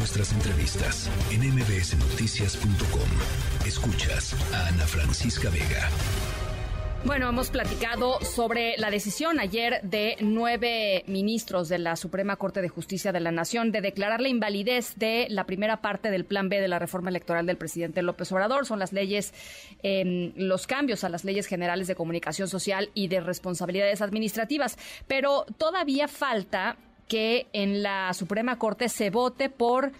nuestras entrevistas en mbsnoticias.com. Escuchas a Ana Francisca Vega. Bueno, hemos platicado sobre la decisión ayer de nueve ministros de la Suprema Corte de Justicia de la Nación de declarar la invalidez de la primera parte del Plan B de la reforma electoral del presidente López Obrador. Son las leyes, eh, los cambios a las leyes generales de comunicación social y de responsabilidades administrativas. Pero todavía falta que en la Suprema Corte se vote por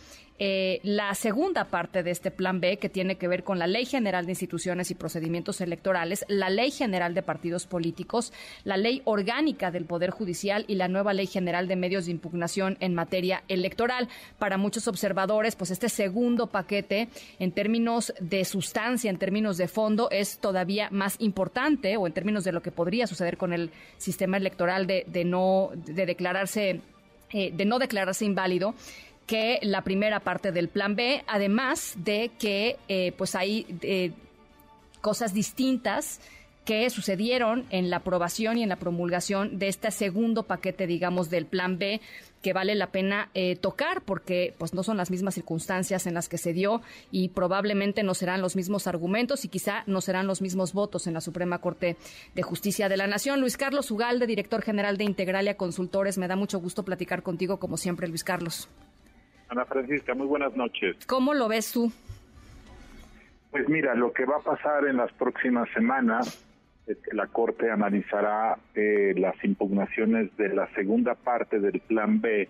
eh, la segunda parte de este plan B, que tiene que ver con la Ley General de Instituciones y Procedimientos Electorales, la Ley General de Partidos Políticos, la Ley Orgánica del Poder Judicial y la nueva Ley General de Medios de Impugnación en materia electoral. Para muchos observadores, pues este segundo paquete, en términos de sustancia, en términos de fondo, es todavía más importante, o en términos de lo que podría suceder con el sistema electoral de, no de declararse, eh, de no declararse inválido que la primera parte del plan B, además de que eh, pues hay eh, cosas distintas que sucedieron en la aprobación y en la promulgación de este segundo paquete, digamos, del plan B que vale la pena eh, tocar porque pues no son las mismas circunstancias en las que se dio y probablemente no serán los mismos argumentos y quizá no serán los mismos votos en la Suprema Corte de Justicia de la Nación. Luis Carlos Ugalde, director general de Integralia Consultores, me da mucho gusto platicar contigo como siempre, Luis Carlos. Ana Francisca, muy buenas noches. ¿Cómo lo ves tú? Pues mira, lo que va a pasar en las próximas semanas la Corte analizará eh, las impugnaciones de la segunda parte del Plan B.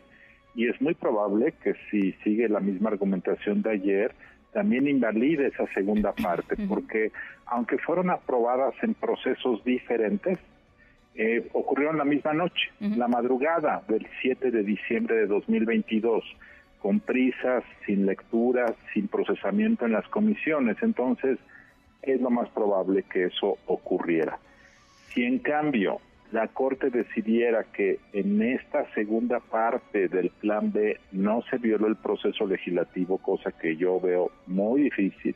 Y es muy probable que si sigue la misma argumentación de ayer, también invalide esa segunda parte, porque aunque fueron aprobadas en procesos diferentes, eh, ocurrieron la misma noche, la madrugada del 7 de diciembre de 2022 con prisas, sin lecturas, sin procesamiento en las comisiones. Entonces, es lo más probable que eso ocurriera. Si en cambio la Corte decidiera que en esta segunda parte del Plan B no se violó el proceso legislativo, cosa que yo veo muy difícil,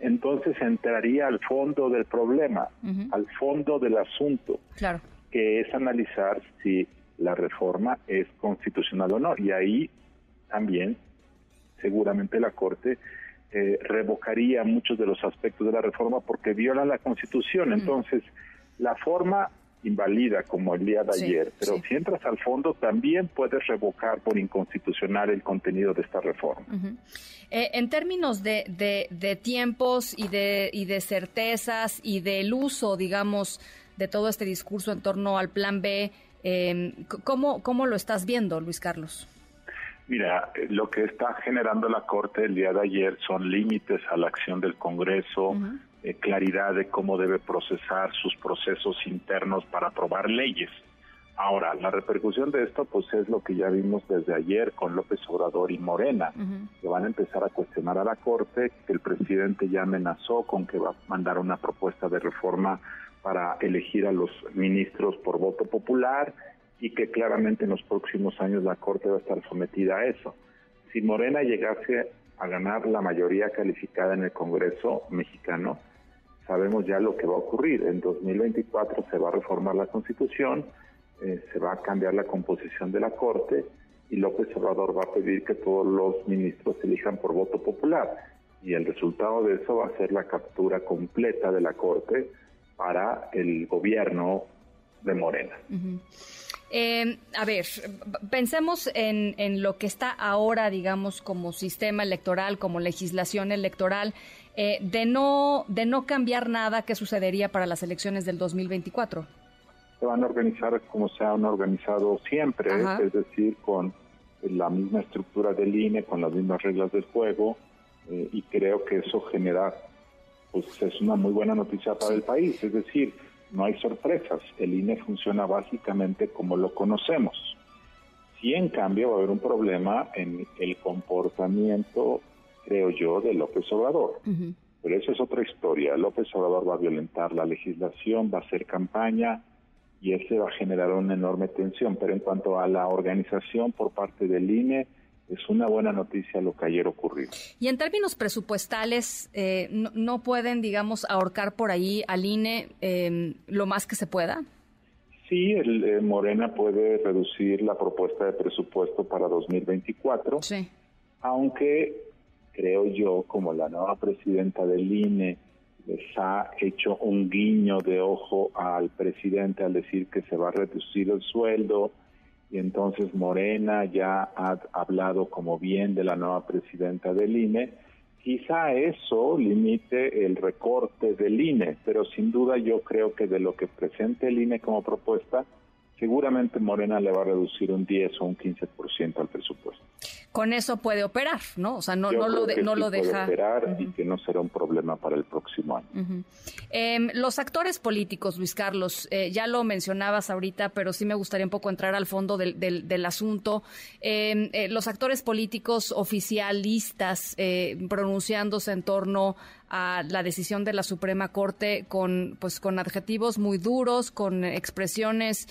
entonces entraría al fondo del problema, al fondo del asunto, claro. que es analizar si la reforma es constitucional o no. Y ahí también seguramente la Corte eh, revocaría muchos de los aspectos de la reforma porque viola la Constitución. Entonces, la forma invalida como el día de ayer, pero si entras al fondo también puedes revocar por inconstitucional el contenido de esta reforma. Eh, en términos de, de, tiempos y de, y de certezas y del uso, digamos, de todo este discurso en torno al Plan B, eh, ¿cómo, ¿cómo lo estás viendo, Luis Carlos? Mira, eh, lo que está generando la Corte el día de ayer son límites a la acción del Congreso, eh, claridad de cómo debe procesar sus procesos internos para aprobar leyes. Ahora, la repercusión de esto pues es lo que ya vimos desde ayer con López Obrador y Morena, que van a empezar a cuestionar a la Corte, que el presidente ya amenazó con que va a mandar una propuesta de reforma para elegir a los ministros por voto popular y que claramente en los próximos años la Corte va a estar sometida a eso. Si Morena llegase a ganar la mayoría calificada en el Congreso mexicano, sabemos ya lo que va a ocurrir. En 2024 se va a reformar la Constitución, eh, se va a cambiar la composición de la Corte y López Obrador va a pedir que todos los ministros se elijan por voto popular. Y el resultado de eso va a ser la captura completa de la Corte para el gobierno de Morena. Eh, a ver, pensemos en, en, lo que está ahora, digamos, como sistema electoral, como legislación electoral. Eh, de, no, de no cambiar nada, ¿qué sucedería para las elecciones del 2024? Se van a organizar como se han organizado siempre, es decir, con la misma estructura del INE, con las mismas reglas del juego, eh, y creo que eso genera, pues es una muy buena noticia para el país. Es decir, no hay sorpresas, el INE funciona básicamente como lo conocemos. Sí, en cambio, va a haber un problema en el comportamiento, creo yo, de López Obrador. Pero eso es otra historia. López Obrador va a violentar la legislación, va a hacer campaña y ese va a generar una enorme tensión. Pero en cuanto a la organización por parte del INE, es una buena noticia lo que ayer ocurrió. Y en términos presupuestales, eh, no, pueden, digamos, ahorcar por ahí al INE em, lo más que se pueda? Sí, el, eh, Morena puede reducir la propuesta de presupuesto para 2024. Sí. aunque creo yo, como la nueva presidenta del INE les ha hecho un guiño de ojo al presidente al decir que se va a reducir el sueldo y entonces Morena ya ha hablado como bien de la nueva presidenta del INE, quizá eso limite el recorte del INE, pero sin duda yo creo que de lo que presente el INE como propuesta, seguramente Morena le va a reducir un 10 o un 15% al presupuesto con eso puede operar, ¿no? O sea, no, no lo, no lo deja. Puede operar y que no será un problema para el próximo año. Em, los actores políticos, Luis Carlos, eh, ya lo mencionabas ahorita, pero sí me gustaría un poco entrar al fondo del, del, asunto. Em, eh, los actores políticos oficialistas eh, pronunciándose en torno a la decisión de la Suprema Corte con pues con adjetivos muy duros, con expresiones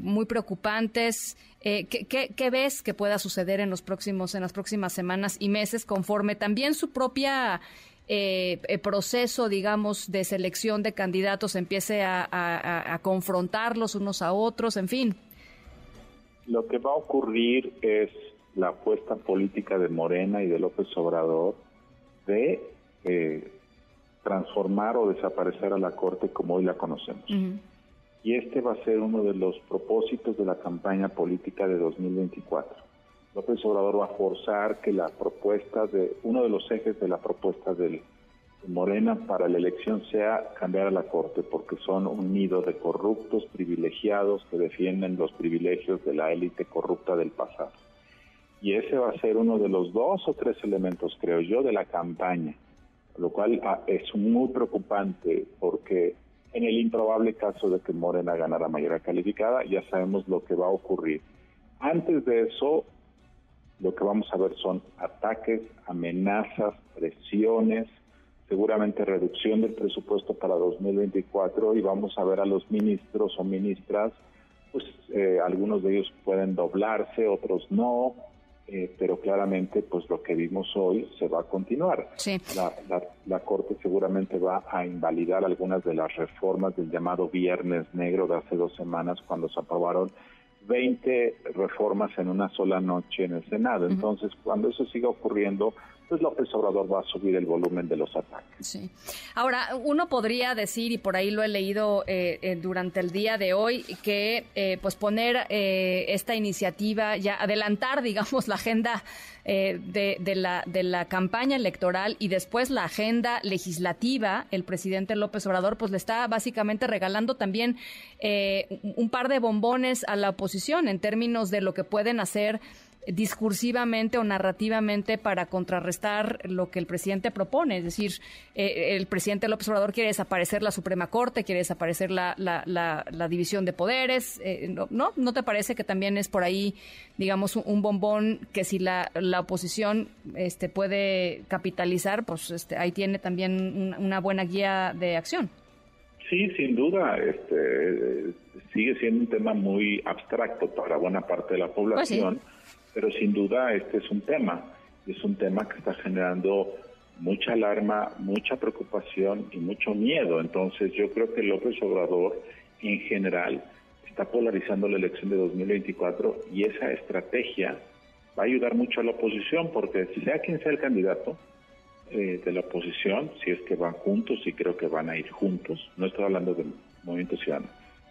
muy preocupantes. Eh, ¿qué, ves que pueda suceder en los próximos, en las próximas semanas y meses, conforme también su propia eh, eh, proceso, digamos, de selección de candidatos empiece a, confrontarlos unos a otros, en fin? Lo que va a ocurrir es la apuesta política de Morena y de López Obrador de transformar o desaparecer a la Corte como hoy la conocemos y este va a ser uno de los propósitos de la campaña política de 2024. López Obrador va a forzar que la propuesta de, uno de los ejes de la propuesta de Morena para la elección sea cambiar a la Corte, porque son un nido de corruptos privilegiados que defienden los privilegios de la élite corrupta del pasado. Y ese va a ser uno de los dos o tres elementos, creo yo, de la campaña, lo cual ah, es muy preocupante porque en el improbable caso de que Morena ganara mayoría calificada, ya sabemos lo que va a ocurrir. Antes de eso, lo que vamos a ver son ataques, amenazas, presiones, seguramente reducción del presupuesto para 2024 y vamos a ver a los ministros o ministras, pues eh, algunos de ellos pueden doblarse, otros no, eh, pero claramente pues lo que vimos hoy se va a continuar. La, Corte seguramente va a invalidar algunas de las reformas del llamado Viernes Negro de hace dos semanas cuando se aprobaron 20 reformas en una sola noche en el Senado. Entonces, cuando eso siga ocurriendo, pues López Obrador va a subir el volumen de los ataques. Sí. Ahora, uno podría decir, y por ahí lo he leído eh, eh, durante el día de hoy, que eh, pues poner esta iniciativa, ya adelantar, digamos, la agenda de, de, la, de la campaña electoral y después la agenda legislativa, el presidente López Obrador, pues le está básicamente regalando también un par de bombones a la oposición en términos de lo que pueden hacer discursivamente o narrativamente para contrarrestar lo que el presidente propone. Es decir, eh, el presidente López Obrador quiere desaparecer la Suprema Corte, quiere desaparecer la, la, división de poderes. Eh, ¿no, ¿No te parece que también es por ahí, digamos, un, bombón que si la, la oposición este, puede capitalizar, pues este, ahí tiene también una buena guía de acción? Sí, sin duda, este, sigue siendo un tema muy abstracto para buena parte de la pues población pero sin duda este es un tema, es un tema que está generando mucha alarma, mucha preocupación y mucho miedo. Entonces yo creo que López Obrador en general está polarizando la elección de 2024 y esa estrategia va a ayudar mucho a la oposición porque sea quien sea el candidato eh, de la oposición, si es que van juntos y creo que van a ir juntos, no estoy hablando del movimiento ciudadano,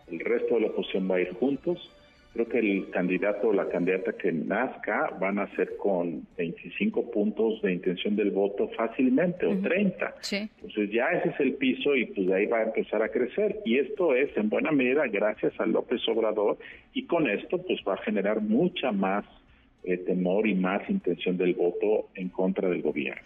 el resto de la oposición va a ir juntos, creo que el candidato o la candidata que nazca van a ser con 25 puntos de intención del voto fácilmente o 30. Entonces ya ese es el piso y pues de ahí va a empezar a crecer. Y esto es en buena medida gracias a López Obrador y con esto pues va a generar mucha más eh, temor y más intención del voto en contra del gobierno.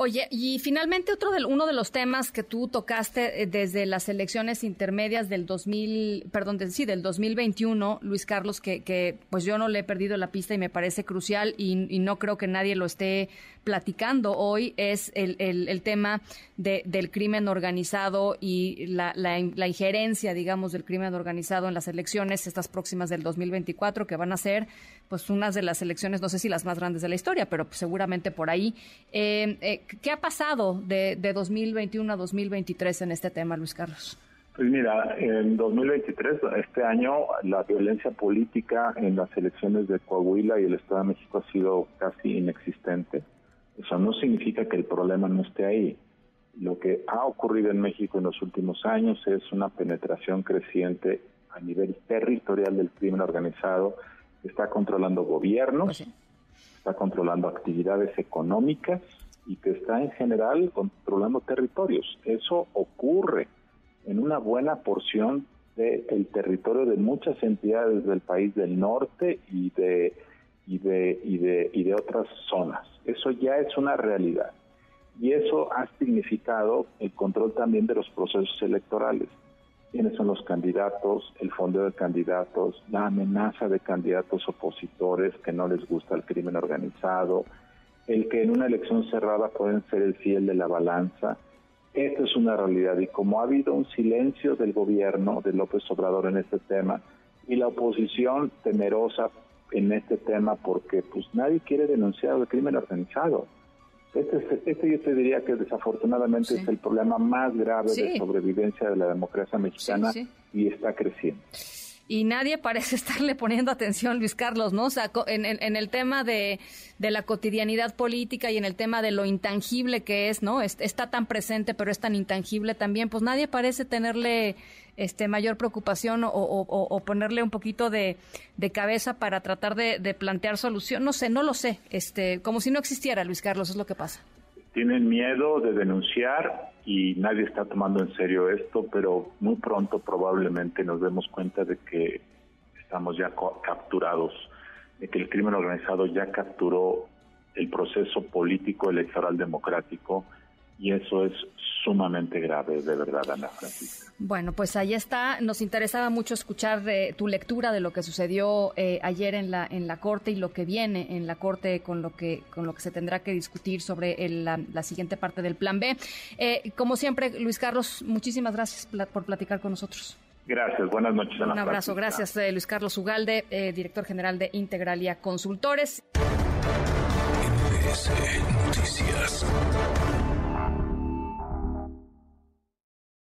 Oye, y finalmente otro de, uno de los temas que tú tocaste eh, desde las elecciones intermedias del 2000, perdón, sí, del 2021, Luis Carlos, que, que pues yo no le he perdido la pista y me parece crucial y no creo que nadie lo esté platicando hoy es el, el, tema de, del crimen organizado y la, la, injerencia, digamos, del crimen organizado en las elecciones, estas próximas del 2024, que van a ser, pues, unas de las elecciones, no sé si las más grandes de la historia, pero seguramente por ahí. Eh, eh, ¿Qué ha pasado de, de 2021 a 2023 en este tema, Luis Carlos? Pues mira, en 2023, este año, la violencia política en las elecciones de Coahuila y el Estado de México ha sido casi inexistente. Eso no significa que el problema no esté ahí. Lo que ha ocurrido en México en los últimos años es una penetración creciente a nivel territorial del crimen organizado. Está controlando gobiernos, pues está controlando actividades económicas y que está en general controlando territorios. Eso ocurre en una buena porción del territorio de muchas entidades del país del norte y de, y de, y de, y de otras zonas. Eso ya es una realidad. Y eso ha significado el control también de los procesos electorales. ¿Quiénes son los candidatos? El fondo de candidatos, la amenaza de candidatos opositores que no les gusta el crimen organizado, el que en una elección cerrada pueden ser el fiel de la balanza, esto es una realidad y como ha habido un silencio del gobierno de López Obrador en este tema y la oposición temerosa en este tema porque pues nadie quiere denunciar el crimen organizado. Este, este yo te diría que desafortunadamente es el problema más grave de sobrevivencia de la democracia mexicana y está creciendo y nadie parece estarle poniendo atención, Luis Carlos, ¿no? O sea, en, el tema de, la cotidianidad política y en el tema de lo intangible que es, ¿no? está tan presente, pero es tan intangible también, pues nadie parece tenerle este mayor preocupación o, ponerle un poquito de, cabeza para tratar de, de, plantear solución. No sé, no lo sé. Este, como si no existiera, Luis Carlos, es lo que pasa tienen miedo de denunciar y nadie está tomando en serio esto, pero muy pronto probablemente nos demos cuenta de que estamos ya capturados, de que el crimen organizado ya capturó el proceso político electoral democrático y eso es sumamente grave, de verdad, Ana Francisca. Bueno, pues ahí está. Nos interesaba mucho escuchar de tu lectura de lo que sucedió eh, ayer en la en la corte y lo que viene en la corte con lo que con lo que se tendrá que discutir sobre el, la, siguiente parte del Plan B. Eh, como siempre, Luis Carlos, muchísimas gracias por platicar con nosotros. Gracias, buenas noches. Ana Un abrazo, gracias eh, Luis Carlos Ugalde, director general de Integralia Consultores. NBC Noticias.